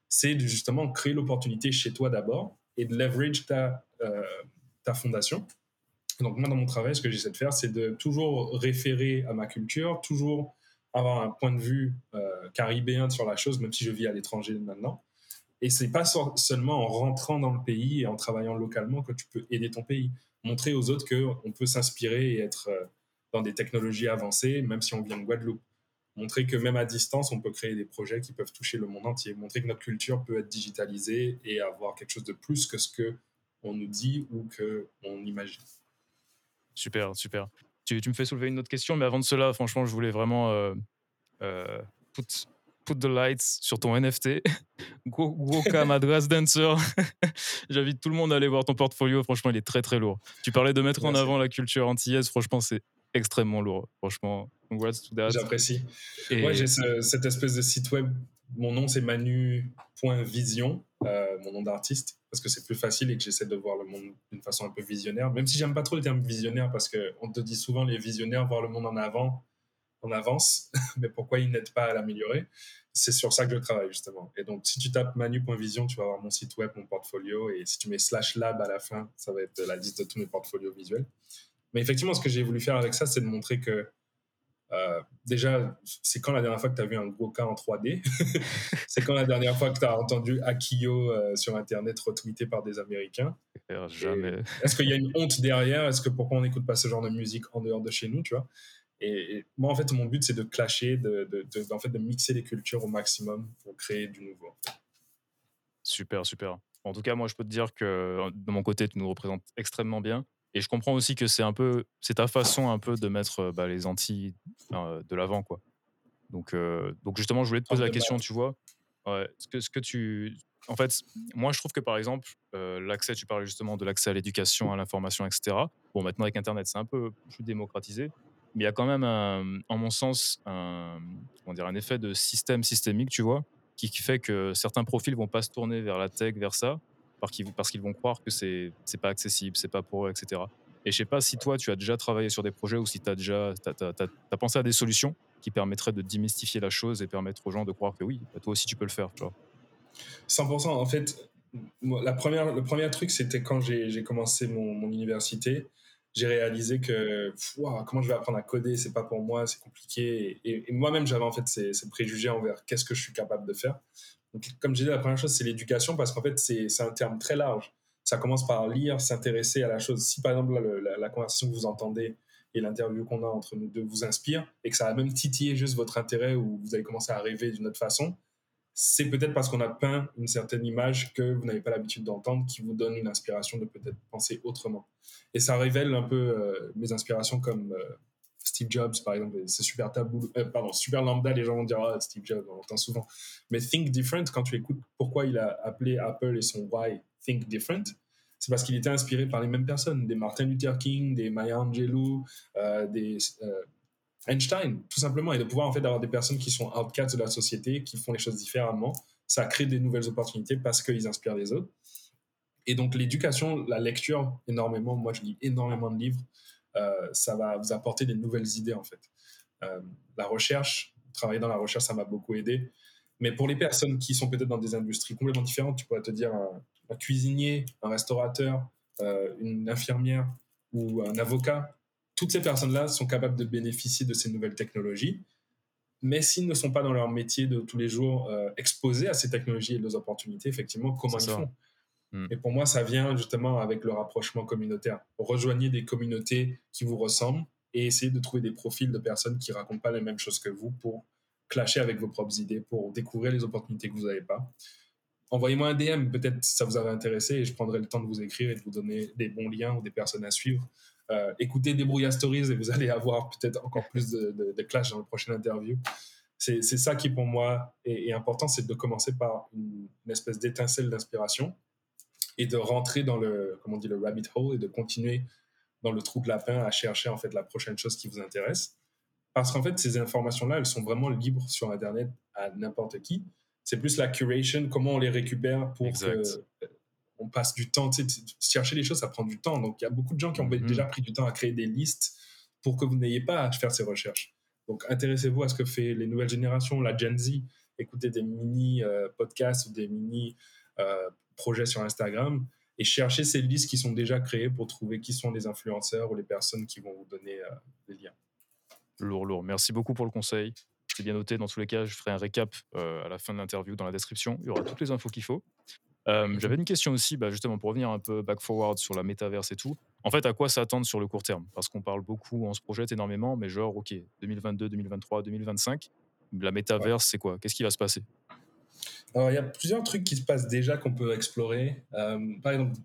C'est justement créer l'opportunité chez toi d'abord et de leverage ta, euh, ta fondation. Donc, moi, dans mon travail, ce que j'essaie de faire, c'est de toujours référer à ma culture, toujours avoir un point de vue euh, caribéen sur la chose, même si je vis à l'étranger maintenant. Et c'est pas seulement en rentrant dans le pays et en travaillant localement que tu peux aider ton pays. Montrer aux autres qu'on peut s'inspirer et être euh, dans des technologies avancées, même si on vient de Guadeloupe. Montrer que même à distance, on peut créer des projets qui peuvent toucher le monde entier. Montrer que notre culture peut être digitalisée et avoir quelque chose de plus que ce que on nous dit ou que on imagine. Super, super. Tu, me fais soulever une autre question, mais avant de cela, franchement, je voulais vraiment euh, euh, put, put the lights sur ton NFT. Woka Madras Dancer. J'invite tout le monde à aller voir ton portfolio. Franchement, il est très très lourd. Tu parlais de mettre en avant la culture antillaise. Franchement, c'est extrêmement lourd. Franchement, J'apprécie. Et... Moi, j'ai cette espèce de site web mon nom c'est Manu.vision, euh, mon nom d'artiste, parce que c'est plus facile et que j'essaie de voir le monde d'une façon un peu visionnaire. Même si j'aime pas trop le terme visionnaire, parce qu'on te dit souvent les visionnaires voir le monde en avant, en avance, mais pourquoi ils n'aident pas à l'améliorer? C'est sur ça que je travaille justement. Et donc si tu tapes manu.vision, tu vas avoir mon site web, mon portfolio, et si tu mets slash lab à la fin, ça va être la liste de tous mes portfolios visuels. Mais effectivement, ce que j'ai voulu faire avec ça, c'est de montrer que euh, déjà, c'est quand la dernière fois que tu as vu un gros cas en 3D C'est quand la dernière fois que tu as entendu Akio euh, sur Internet retweeté par des Américains? Jamais. Est-ce qu'il y a une honte derrière? Est-ce que pourquoi on n'écoute pas ce genre de musique en dehors de chez nous, tu vois? Et, moi, en fait, mon but, c'est de clasher, de, de, en fait, de mixer les cultures au maximum pour créer du nouveau. Super, super. En tout cas, moi, je peux te dire que de mon côté, tu nous représentes extrêmement bien. Et je comprends aussi que c'est un peu, c'est ta façon un peu de mettre euh, bah, les Antilles de l'avant, quoi. Donc, euh, donc justement, je voulais te poser la question, tu vois, ouais, ce que, ce que tu, en fait, moi, je trouve que par exemple, euh, l'accès, tu parlais justement de l'accès à l'éducation, à l'information, etc. Bon, maintenant avec Internet, c'est un peu plus démocratisé, mais il y a quand même, en mon sens, un, comment dire, un effet de système systémique, tu vois, qui, qui fait que certains profils vont pas se tourner vers la tech, vers ça, parce qu'ils vont croire que c'est pas accessible, c'est pas pour eux, etc. Et je sais pas si toi, tu as déjà travaillé sur des projets ou si tu as déjà as, pensé à des solutions qui permettraient de démystifier la chose et permettre aux gens de croire que oui, bah, toi aussi tu peux le faire. Tu vois. 100%. En fait, la première, le premier truc, c'était quand j'ai commencé mon, université. J'ai réalisé que comment je vais apprendre à coder, c'est pas pour moi, c'est compliqué. Et, moi-même, j'avais en fait ces, ces préjugés envers qu'est-ce que je suis capable de faire. Donc, comme je disais, la première chose, c'est l'éducation, parce qu'en fait, c'est un terme très large. Ça commence par lire, s'intéresser à la chose. Si, par exemple, la, conversation que vous entendez et l'interview qu'on a entre nous deux vous inspire, et que ça a même titillé juste votre intérêt ou vous avez commencé à rêver d'une autre façon, c'est peut-être parce qu'on a peint une certaine image que vous n'avez pas l'habitude d'entendre qui vous donne une inspiration de peut-être penser autrement. Et ça révèle un peu euh, mes inspirations comme euh, Steve Jobs, par exemple, c'est super tabou, euh, pardon, super lambda, les gens vont dire ah, Steve Jobs, on entend souvent. Mais Think Different, quand tu écoutes pourquoi il a appelé Apple et son why Think Different, c'est parce qu'il était inspiré par les mêmes personnes, des Martin Luther King, des Maya Angelou, euh, des euh, Einstein, tout simplement, et de pouvoir en fait avoir des personnes qui sont outcasts de la société, qui font les choses différemment, ça crée des nouvelles opportunités parce qu'ils inspirent les autres. Et donc l'éducation, la lecture, énormément, moi je lis énormément de livres, ça va vous apporter des nouvelles idées en fait. Euh, la recherche, travailler dans la recherche, ça m'a beaucoup aidé. Mais pour les personnes qui sont peut-être dans des industries complètement différentes, tu pourrais te dire un, cuisinier, un restaurateur, euh, une infirmière ou un avocat, toutes ces personnes-là sont capables de bénéficier de ces nouvelles technologies. Mais s'ils ne sont pas dans leur métier de tous les jours exposés à ces technologies et aux opportunités, effectivement, comment ils font? Mm. Et pour moi, ça vient justement avec le rapprochement communautaire. Rejoignez des communautés qui vous ressemblent et essayez de trouver des profils de personnes qui racontent pas les mêmes choses que vous pour clasher avec vos propres idées, pour découvrir les opportunités que vous n'avez pas. Envoyez-moi un DM, peut-être si ça vous avait intéressé, et je prendrai le temps de vous écrire et de vous donner des bons liens ou des personnes à suivre. Euh, écoutez Débrouilla Stories et vous allez avoir peut-être encore plus de, de, clash dans la prochaine interview. C'est ça qui, pour moi, est, important, c'est de commencer par une espèce d'étincelle d'inspiration et de rentrer dans le, comment on dit, le rabbit hole et de continuer dans le trou de lapin à chercher en fait la prochaine chose qui vous intéresse. Parce qu'en fait, ces informations-là, elles sont vraiment libres sur Internet à n'importe qui. C'est plus la curation, comment on les récupère pour qu'on on passe du temps. Tu sais, chercher les choses, ça prend du temps. Donc, il y a beaucoup de gens qui ont mm-hmm. déjà pris du temps à créer des listes pour que vous n'ayez pas à faire ces recherches. Donc, intéressez-vous à ce que fait les nouvelles générations, la Gen Z. Écoutez des mini euh, podcasts ou des mini euh, projets sur Instagram et chercher ces listes qui sont déjà créées pour trouver qui sont les influenceurs ou les personnes qui vont vous donner euh, des liens. Lourd, lourd. Merci beaucoup pour le conseil. C'est bien noté. Dans tous les cas, je ferai un récap euh, à la fin de l'interview dans la description. Il y aura toutes les infos qu'il faut. Euh. J'avais une question aussi, bah, justement, pour revenir un peu back-forward sur la métaverse et tout. En fait, à quoi s'attendre sur le court terme? Parce qu'on parle beaucoup, on se projette énormément, mais genre, OK, 2022, 2023, 2025, la métaverse, c'est quoi? Qu'est-ce qui va se passer? Alors, il y a plusieurs trucs qui se passent déjà qu'on peut explorer. Euh, par exemple,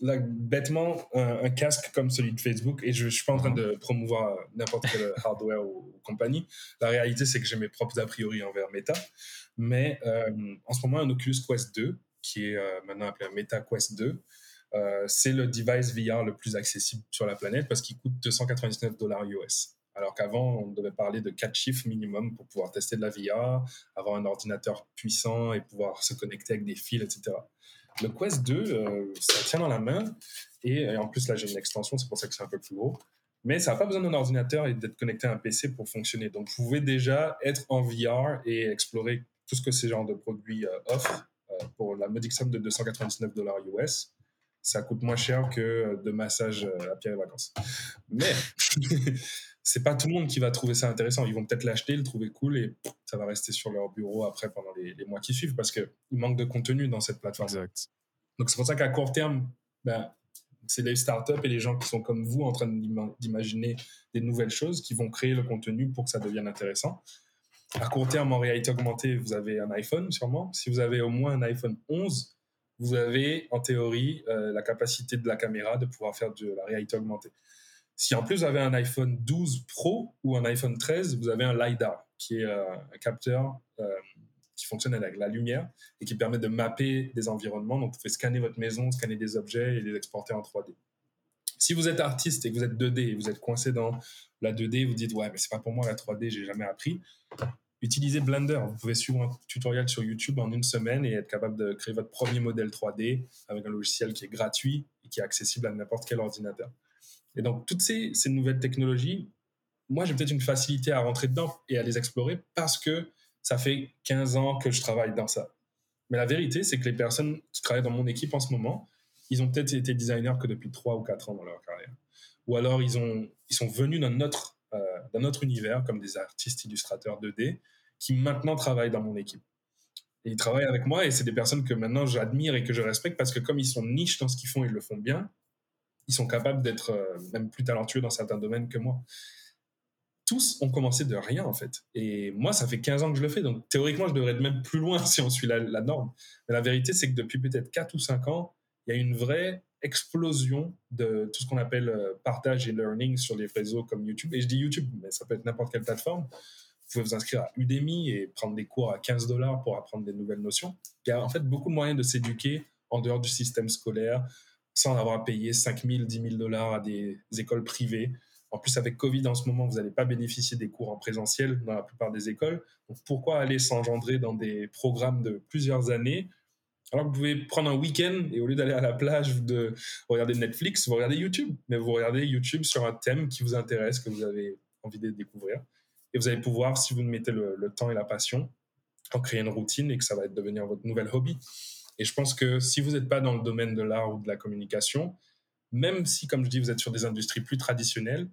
bêtement, un, casque comme celui de Facebook, et je ne suis pas en train de promouvoir n'importe quel hardware ou, compagnie. La réalité, c'est que j'ai mes propres a priori envers Meta. Mais euh, en ce moment, un Oculus Quest 2, qui est euh, maintenant appelé un Meta Quest 2, c'est le device VR le plus accessible sur la planète parce qu'il coûte 299 dollars US. Alors qu'avant, on devait parler de quatre chiffres minimum pour pouvoir tester de la VR, avoir un ordinateur puissant et pouvoir se connecter avec des fils, etc. Le Quest 2, euh, ça tient dans la main. Et, en plus, là, j'ai une extension, c'est pour ça que c'est un peu plus gros. Mais ça n'a pas besoin d'un ordinateur et d'être connecté à un PC pour fonctionner. Donc, vous pouvez déjà être en VR et explorer tout ce que ces genres de produits euh, offrent euh, pour la modique somme de 299 dollars US. Ça coûte moins cher que de massage à pierre et vacances. Mais c'est pas tout le monde qui va trouver ça intéressant. Ils vont peut-être l'acheter, le trouver cool et ça va rester sur leur bureau après pendant les, mois qui suivent parce qu'il manque de contenu dans cette plateforme. Exact. Donc c'est pour ça qu'à court terme, ben, c'est les startups et les gens qui sont comme vous en train d'imaginer des nouvelles choses qui vont créer le contenu pour que ça devienne intéressant. À court terme, en réalité augmentée, vous avez un iPhone sûrement. Si vous avez au moins un iPhone 11, vous avez en théorie euh, la capacité de la caméra de pouvoir faire de la réalité augmentée. Si en plus vous avez un iPhone 12 Pro ou un iPhone 13, vous avez un LiDAR, qui est euh, un capteur euh, qui fonctionne avec la lumière et qui permet de mapper des environnements. Donc, vous pouvez scanner votre maison, scanner des objets et les exporter en 3D. Si vous êtes artiste et que vous êtes 2D et vous êtes coincé dans la 2D, vous dites ouais mais c'est pas pour moi la 3D, j'ai jamais appris. Utilisez Blender. Vous pouvez suivre un tutoriel sur YouTube en une semaine et être capable de créer votre premier modèle 3D avec un logiciel qui est gratuit et qui est accessible à n'importe quel ordinateur. Et donc, toutes ces, nouvelles technologies, moi, j'ai peut-être une facilité à rentrer dedans et à les explorer parce que ça fait 15 ans que je travaille dans ça. Mais la vérité, c'est que les personnes qui travaillent dans mon équipe en ce moment, ils ont peut-être été designers que depuis 3 ou 4 ans dans leur carrière. Ou alors, ils, ont, ils sont venus dans notre, euh, dans notre univers comme des artistes illustrateurs 2D qui maintenant travaillent dans mon équipe. Ils travaillent avec moi et c'est des personnes que maintenant j'admire et que je respecte parce que comme ils sont niches dans ce qu'ils font, ils le font bien, ils sont capables d'être euh, même plus talentueux dans certains domaines que moi. Tous ont commencé de rien, en fait. Et moi, ça fait 15 ans que je le fais, donc théoriquement, je devrais être même plus loin si on suit la, norme. Mais la vérité, c'est que depuis peut-être 4 ou 5 ans, il y a une vraie explosion de tout ce qu'on appelle euh, partage et learning sur les réseaux comme YouTube. Et je dis YouTube, mais ça peut être n'importe quelle plateforme. Vous pouvez vous inscrire à Udemy et prendre des cours à 15 dollars pour apprendre des nouvelles notions. Il y a en fait beaucoup de moyens de s'éduquer en dehors du système scolaire, sans avoir à payer 5 000, 10 000 dollars à des écoles privées. En plus, avec Covid en ce moment, vous n'allez pas bénéficier des cours en présentiel dans la plupart des écoles. Donc, pourquoi aller s'engendrer dans des programmes de plusieurs années? Alors que vous pouvez prendre un week-end et au lieu d'aller à la plage, de regarder Netflix, vous regardez YouTube. Mais vous regardez YouTube sur un thème qui vous intéresse, que vous avez envie de découvrir. Et vous allez pouvoir, si vous mettez le, le temps et la passion, en créer une routine et que ça va devenir votre nouvel hobby. Et je pense que si vous n'êtes pas dans le domaine de l'art ou de la communication, même si, comme je dis, vous êtes sur des industries plus traditionnelles,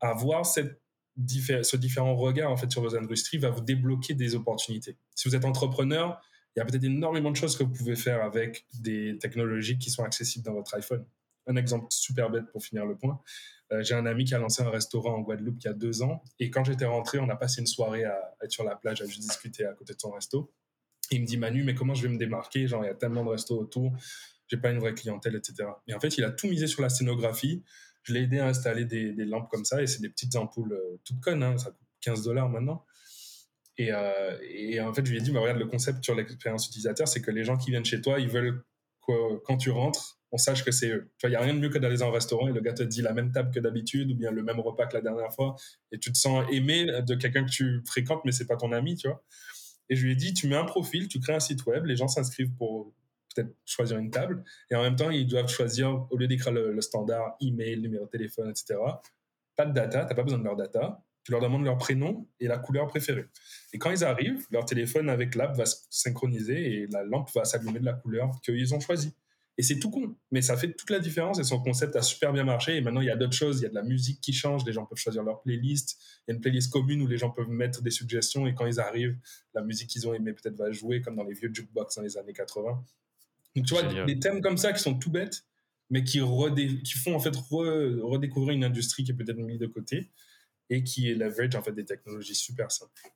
avoir ce différent regard en fait sur vos industries va vous débloquer des opportunités. Si vous êtes entrepreneur, il y a peut-être énormément de choses que vous pouvez faire avec des technologies qui sont accessibles dans votre iPhone. Un exemple super bête pour finir le point. Euh, j'ai un ami qui a lancé un restaurant en Guadeloupe il y a deux ans. Et quand j'étais rentré, on a passé une soirée à être sur la plage, à juste discuter à côté de son resto il me dit Manu, mais comment je vais me démarquer? Genre, il y a tellement de restos autour, j'ai pas une vraie clientèle, etc. Et en fait, il a tout misé sur la scénographie. Je l'ai aidé à installer des, lampes comme ça, et c'est des petites ampoules euh, toutes connes, hein, ça coûte 15 dollars maintenant. Et, euh, et, en fait, je lui ai dit, bah, regarde, le concept sur l'expérience utilisateur, c'est que les gens qui viennent chez toi, ils veulent que quand tu rentres, on sache que c'est eux. Il n'y a rien de mieux que d'aller dans un restaurant et le gars te dit la même table que d'habitude ou bien le même repas que la dernière fois et tu te sens aimé de quelqu'un que tu fréquentes mais c'est pas ton ami, tu vois. Et je lui ai dit, tu mets un profil, tu crées un site web, les gens s'inscrivent pour peut-être choisir une table. Et en même temps, ils doivent choisir, au lieu d'écrire le, standard email, numéro de téléphone, etc., pas de data, tu n'as pas besoin de leur data. Tu leur demandes leur prénom et la couleur préférée. Et quand ils arrivent, leur téléphone avec l'app va se synchroniser et la lampe va s'allumer de la couleur qu'ils ont choisie. Et c'est tout con, mais ça fait toute la différence et son concept a super bien marché. Et maintenant, il y a d'autres choses. Il y a de la musique qui change. Les gens peuvent choisir leur playlist. Il y a une playlist commune où les gens peuvent mettre des suggestions et quand ils arrivent, la musique qu'ils ont aimée peut-être va jouer comme dans les vieux jukebox dans les années 80. Donc, tu vois, des thèmes comme ça qui sont tout bêtes, mais qui, qui font en fait redécouvrir une industrie qui est peut-être mise de côté et qui leverage en fait des technologies super simples.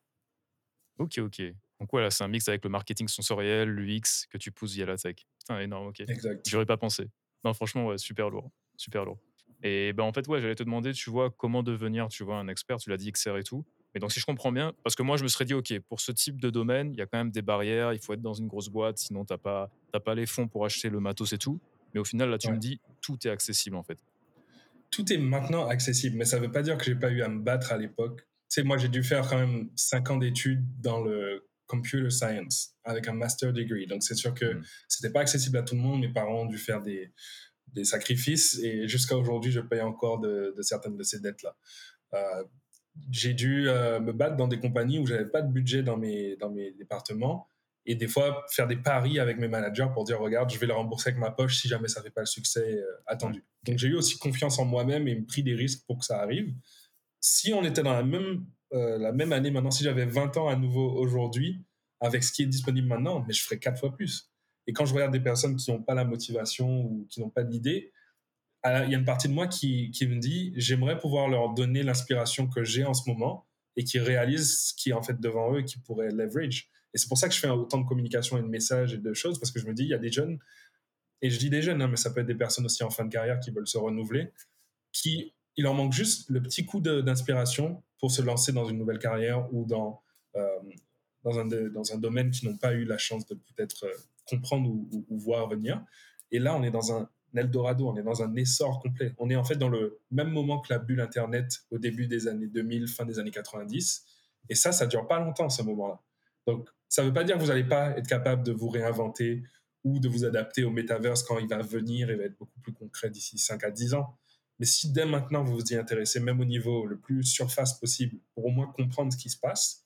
Ok, ok. Donc voilà, c'est un mix avec le marketing sensoriel, l'UX que tu pousses via la tech. Putain, énorme, ok. Exact. J'aurais pas pensé. Non, franchement, ouais, super lourd. Super lourd. Et ben en fait, ouais, j'allais te demander, tu vois, comment devenir, tu vois, un expert. Tu l'as dit, XR et tout. Mais donc, si je comprends bien, parce que moi, je me serais dit, OK, pour ce type de domaine, il y a quand même des barrières. Il faut être dans une grosse boîte, sinon, tu n'as pas, pas les fonds pour acheter le matos et tout. Mais au final, là, tu me dis, tout est accessible, en fait. tout est maintenant accessible, mais ça ne veut pas dire que j'ai pas eu à me battre à l'époque. Tu sais, moi, j'ai dû faire quand même cinq ans d'études dans le computer science avec un master degree. Donc, c'est sûr que ce Mm. c'était pas accessible à tout le monde. Mes parents ont dû faire des, des sacrifices et jusqu'à aujourd'hui, je paye encore de, de certaines de ces dettes-là. Euh, j'ai dû euh, me battre dans des compagnies où j'avais pas de budget dans mes, dans mes départements et des fois faire des paris avec mes managers pour dire regarde, je vais le rembourser avec ma poche si jamais ça fait pas le succès euh, attendu. Donc j'ai eu aussi confiance en moi-même et pris des risques pour que ça arrive. Si on était dans la même, euh, la même année maintenant, si j'avais 20 ans à nouveau aujourd'hui, avec ce qui est disponible maintenant, mais je ferais quatre fois plus. Et quand je regarde des personnes qui n'ont pas la motivation ou qui n'ont pas d'idée, il y a une partie de moi qui, me dit j'aimerais pouvoir leur donner l'inspiration que j'ai en ce moment et qui réalisent ce qui est en fait devant eux et qui pourrait leverage. Et c'est pour ça que je fais autant de communication et de messages et de choses parce que je me dis il y a des jeunes et je dis des jeunes hein, mais ça peut être des personnes aussi en fin de carrière qui veulent se renouveler qui il leur manque juste le petit coup d'inspiration pour se lancer dans une nouvelle carrière ou dans euh, dans un dans un domaine qu'ils n'ont pas eu la chance de peut-être euh, comprendre ou, voir venir. Et là, on est dans un Eldorado, on est dans un essor complet. On est en fait dans le même moment que la bulle Internet au début des années 2000, fin des années 90. Et ça, ça dure pas longtemps, ce moment-là. Donc, ça ne veut pas dire que vous n'allez pas être capable de vous réinventer ou de vous adapter au metaverse quand il va venir et va être beaucoup plus concret d'ici 5 à 10 ans. Mais si dès maintenant vous vous y intéressez, même au niveau le plus surface possible, pour au moins comprendre ce qui se passe,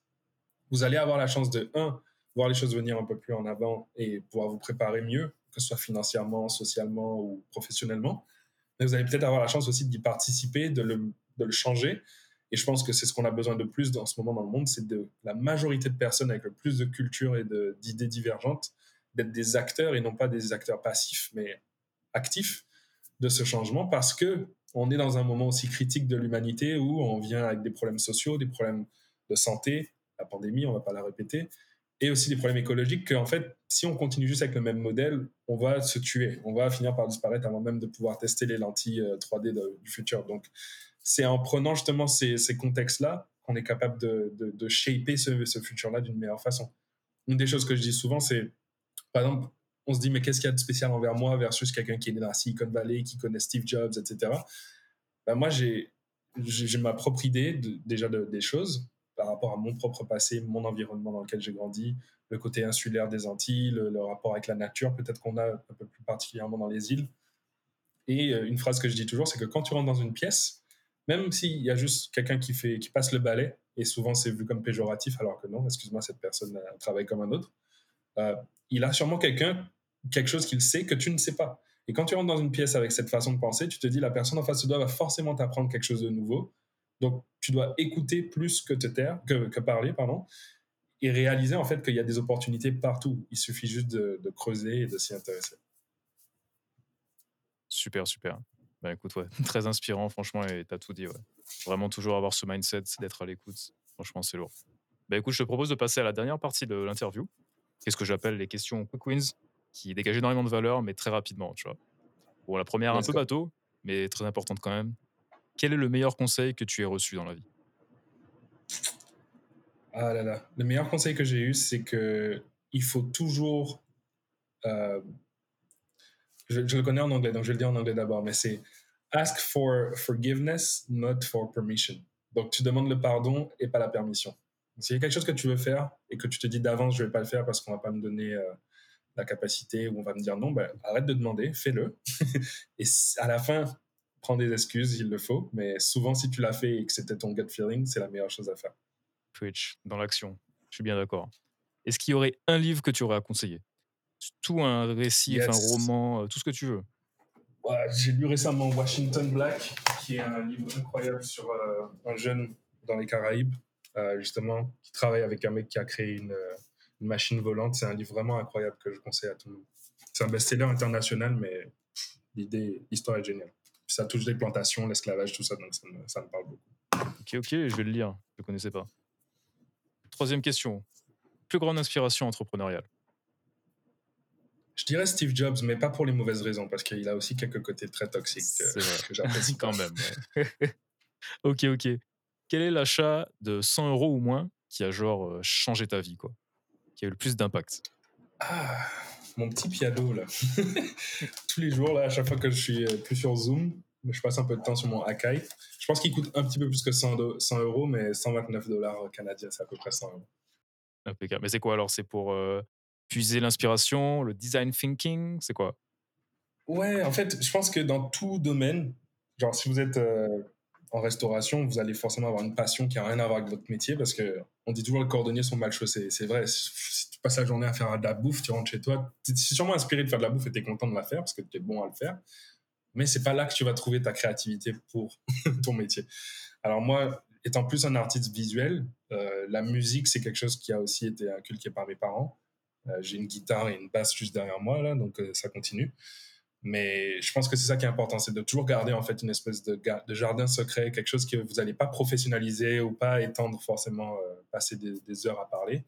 vous allez avoir la chance de, un, voir les choses venir un peu plus en avant et pouvoir vous préparer mieux, que ce soit financièrement, socialement ou professionnellement. Mais vous allez peut-être avoir la chance aussi d'y participer, de le, de le changer. Et je pense que c'est ce qu'on a besoin de plus dans ce moment dans le monde, c'est de la majorité de personnes avec le plus de culture et d'idées divergentes, d'être des acteurs et non pas des acteurs passifs, mais actifs de ce changement parce que on est dans un moment aussi critique de l'humanité où on vient avec des problèmes sociaux, des problèmes de santé, la pandémie, on va pas la répéter, et aussi des problèmes écologiques qu'en fait, si on continue juste avec le même modèle, on va se tuer, on va finir par disparaître avant même de pouvoir tester les lentilles euh, 3D de- du futur. Donc, c'est en prenant justement ces, contextes-là qu'on est capable de shaper ce, ce futur-là d'une meilleure façon. Une des choses que je dis souvent, c'est, par exemple, on se dit, mais qu'est-ce qu'il y a de spécial envers moi versus quelqu'un qui est né dans la Silicon Valley, qui connaît Steve Jobs, etc. Ben, moi, j'ai ma propre idée déjà de- des choses par rapport à mon propre passé, mon environnement dans lequel j'ai grandi, le côté insulaire des Antilles, le, rapport avec la nature, peut-être qu'on a un peu plus particulièrement dans les îles. Et euh, une phrase que je dis toujours, c'est que quand tu rentres dans une pièce, même s'il y a juste quelqu'un qui, qui passe le balai, et souvent c'est vu comme péjoratif, alors que non, excuse-moi, cette personne travaille comme un autre, euh, il a sûrement quelqu'un, quelque chose qu'il sait que tu ne sais pas. Et quand tu rentres dans une pièce avec cette façon de penser, tu te dis la personne en face de toi va forcément t'apprendre quelque chose de nouveau. Donc tu dois écouter plus que te taire, que, parler, pardon, et réaliser en fait qu'il y a des opportunités partout. Il suffit juste de, creuser et de s'y intéresser. Super, super. Bah écoute, très inspirant, franchement, et t'as tout dit, ouais. Vraiment toujours avoir ce mindset d'être à l'écoute. Franchement, c'est lourd. Bah écoute, je te propose de passer à la dernière partie de l'interview. Qu'est-ce que j'appelle les questions quick wins, qui dégagent énormément de valeur, mais très rapidement, tu vois. Bon, la première, un peu bateau, mais très importante quand même. Quel est le meilleur conseil que tu aies reçu dans la vie? Ah là là. Le meilleur conseil que j'ai eu, c'est que il faut toujours. euh, je, je le connais en anglais, donc je vais le dire en anglais d'abord, mais c'est ask for forgiveness, not for permission. Donc tu demandes le pardon et pas la permission. S'il y a quelque chose que tu veux faire et que tu te dis d'avance, je vais pas le faire parce qu'on va pas me donner euh, la capacité ou on va me dire non, ben, arrête de demander, fais-le. et à la fin, prends des excuses, il le faut. Mais souvent, si tu l'as fait et que c'était ton gut feeling, c'est la meilleure chose à faire. Twitch, dans l'action. Je suis bien d'accord. Est-ce qu'il y aurait un livre que tu aurais à conseiller? Tout un récit, un roman, euh, tout ce que tu veux. Ouais, j'ai lu récemment Washington Black, qui est un livre incroyable sur euh, un jeune dans les Caraïbes, euh, justement, qui travaille avec un mec qui a créé une, euh, une machine volante. C'est un livre vraiment incroyable que je conseille à tout le monde. C'est un best-seller international, mais l'idée, l'histoire est géniale. Puis ça touche des plantations, l'esclavage, tout ça, donc ça me, ça me parle beaucoup. Ok, ok, je vais le lire. Je ne connaissais pas. Troisième question. Plus grande inspiration entrepreneuriale? Je dirais Steve Jobs, mais pas pour les mauvaises raisons, parce qu'il a aussi quelques côtés très toxiques euh, que j'apprécie Quand même. ok, ok. Quel est l'achat de 100 euros ou moins qui a genre euh, changé ta vie, quoi? Qui a eu le plus d'impact Ah, mon petit piano, là. Tous les jours, là, à chaque fois que je suis euh, plus sur Zoom, je passe un peu de temps sur mon Akai. Je pense qu'il coûte un petit peu plus que 100, 100 euros, mais 129 dollars canadiens, c'est à peu près 100 euros. Impeccable. Mais c'est quoi alors? C'est pour euh, puiser l'inspiration, le design thinking? C'est quoi? Ouais, en fait, je pense que dans tout domaine, genre si vous êtes euh, en restauration, vous allez forcément avoir une passion qui n'a rien à voir avec votre métier parce que on dit toujours que les cordonniers sont mal chaussés. C'est vrai, si tu passes la journée à faire de la bouffe, tu rentres chez toi, tu es sûrement inspiré de faire de la bouffe et tu es content de la faire parce que tu es bon à le faire. Mais c'est pas là que tu vas trouver ta créativité pour ton métier. Alors moi, étant plus un artiste visuel, euh, la musique, c'est quelque chose qui a aussi été inculqué par mes parents. Euh, j'ai une guitare et une basse juste derrière moi, là, donc euh, ça continue. Mais je pense que c'est ça qui est important, c'est de toujours garder en fait une espèce de, de jardin secret, quelque chose que vous n'allez pas professionnaliser ou pas étendre forcément, euh, passer des, heures à parler,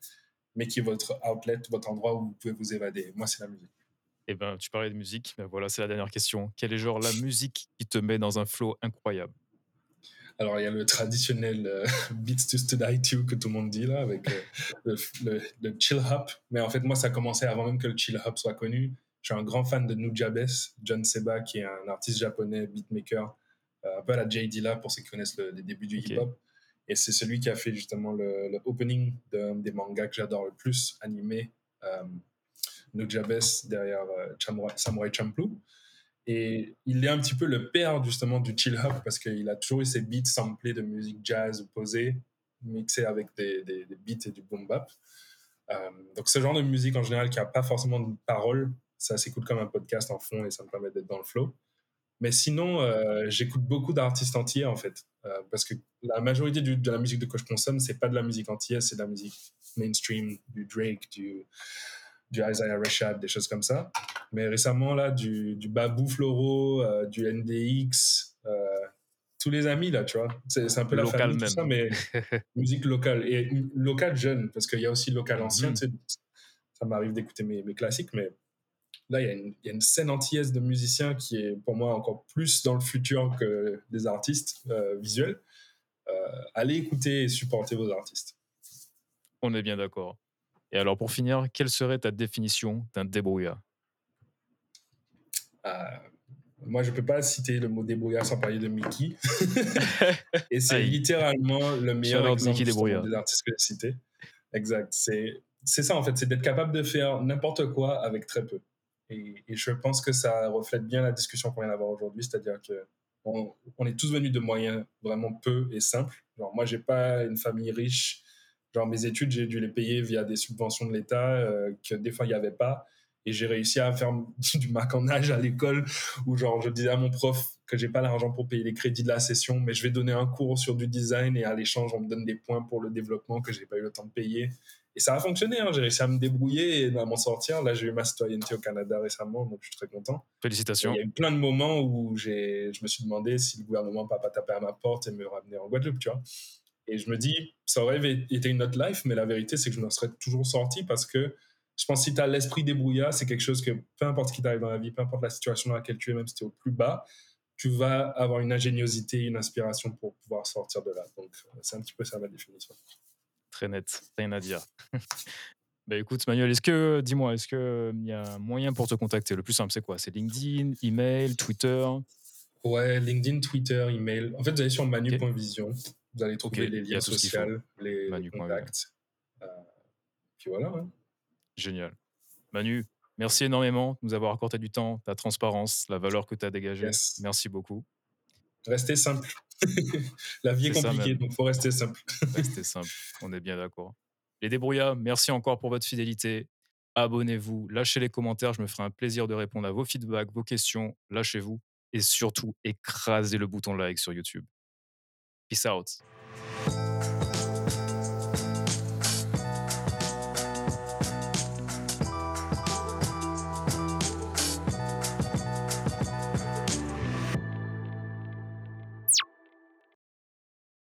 mais qui est votre outlet, votre endroit où vous pouvez vous évader. Moi, c'est la musique. Eh ben, tu parlais de musique, ben voilà, c'est la dernière question. Quelle est genre la musique qui te met dans un flow incroyable? Alors, il y a le traditionnel euh, Beats to Study To que tout le monde dit là, avec euh, le, le, chill hop. Mais en fait, moi, ça a commencé avant même que le chill hop soit connu. Je suis un grand fan de Nujabes, John Seba, qui est un artiste japonais, beatmaker, euh, un peu à la J. Dilla pour ceux qui connaissent les débuts du hip-hop. Et c'est celui qui a fait justement le, opening de, des mangas que j'adore le plus, animé, euh, Nujabes derrière euh, Samurai Champloo. Et il est un petit peu le père justement du chill hop parce qu'il a toujours eu ses beats samplés de musique jazz ou posée, mixés avec des, des, des beats et du boom bap. Euh, donc ce genre de musique en général qui n'a pas forcément de paroles, ça s'écoute comme un podcast en fond et ça me permet d'être dans le flow. Mais sinon, euh, j'écoute beaucoup d'artistes entiers en fait, euh, parce que la majorité de la musique de que je consomme, c'est pas de la musique entière, c'est de la musique mainstream, du Drake, du, du Isaiah Rashad, des choses comme ça. Mais récemment là, du, du Babou Floro, euh, du NDX, tous les amis là, tu vois. C'est un peu la famille, même. tout ça, mais musique locale et locale jeune, parce qu'il y a aussi local ancien. Mm-hmm. Ça m'arrive d'écouter mes, mes classiques, mais là, il y, a une scène entière de musiciens qui est pour moi encore plus dans le futur que des artistes euh, visuels. Euh, allez écouter et supporter vos artistes. On est bien d'accord. Et alors, pour finir, quelle serait ta définition d'un débrouillard? Euh, Moi, je ne peux pas citer le mot débrouillard sans parler de Mickey. et c'est littéralement le meilleur exemple des artistes que j'ai cités. Exact. C'est ça, en fait, c'est d'être capable de faire n'importe quoi avec très peu. Et, je pense que ça reflète bien la discussion qu'on vient d'avoir aujourd'hui, c'est-à-dire que on, est tous venus de moyens vraiment peu et simples. Genre, moi, j'ai pas une famille riche. Genre, mes études, j'ai dû les payer via des subventions de l'État euh, que des fois, il n'y avait pas. Et j'ai réussi à faire du mac en âge à l'école où, genre, je disais à mon prof que j'ai pas l'argent pour payer les crédits de la session, mais je vais donner un cours sur du design et à l'échange, on me donne des points pour le développement que j'ai pas eu le temps de payer. Et ça a fonctionné, hein. j'ai réussi à me débrouiller et à m'en sortir. Là, j'ai eu ma citoyenneté au Canada récemment, donc je suis très content. Félicitations. il y a eu plein de moments où je me suis demandé si le gouvernement ne pas taper à ma porte et me ramener en Guadeloupe, tu vois. Et je me dis, ça aurait été une autre life, mais la vérité, c'est que je m'en serais toujours sorti parce que je pense que si tu as l'esprit débrouillard, c'est quelque chose que peu importe ce qui t'arrive dans la vie, peu importe la situation dans laquelle tu es, même si tu es au plus bas, tu vas avoir une ingéniosité, une inspiration pour pouvoir sortir de là. Donc, c'est un petit peu ça ma définition très net, rien à dire. bah écoute, Manuel, est-ce que, dis-moi, est-ce qu'il y a un moyen pour te contacter? Le plus simple, c'est quoi? C'est LinkedIn, email, Twitter? Ouais, LinkedIn, Twitter, email. En fait, vous allez sur manu.vision, vous allez trouver les liens sociaux, les contacts. Euh, puis voilà. Hein. Génial. Manu, merci énormément de nous avoir accordé du temps, ta transparence, la valeur que tu as dégagée. Merci beaucoup. Restez simple. la vie est, compliquée, donc il faut rester simple. rester simple, on est bien d'accord. Les débrouillards, merci encore pour votre fidélité. Abonnez-vous, lâchez les commentaires, je me ferai un plaisir de répondre à vos feedbacks, vos questions. Lâchez-vous et surtout écrasez le bouton like sur YouTube. Peace out.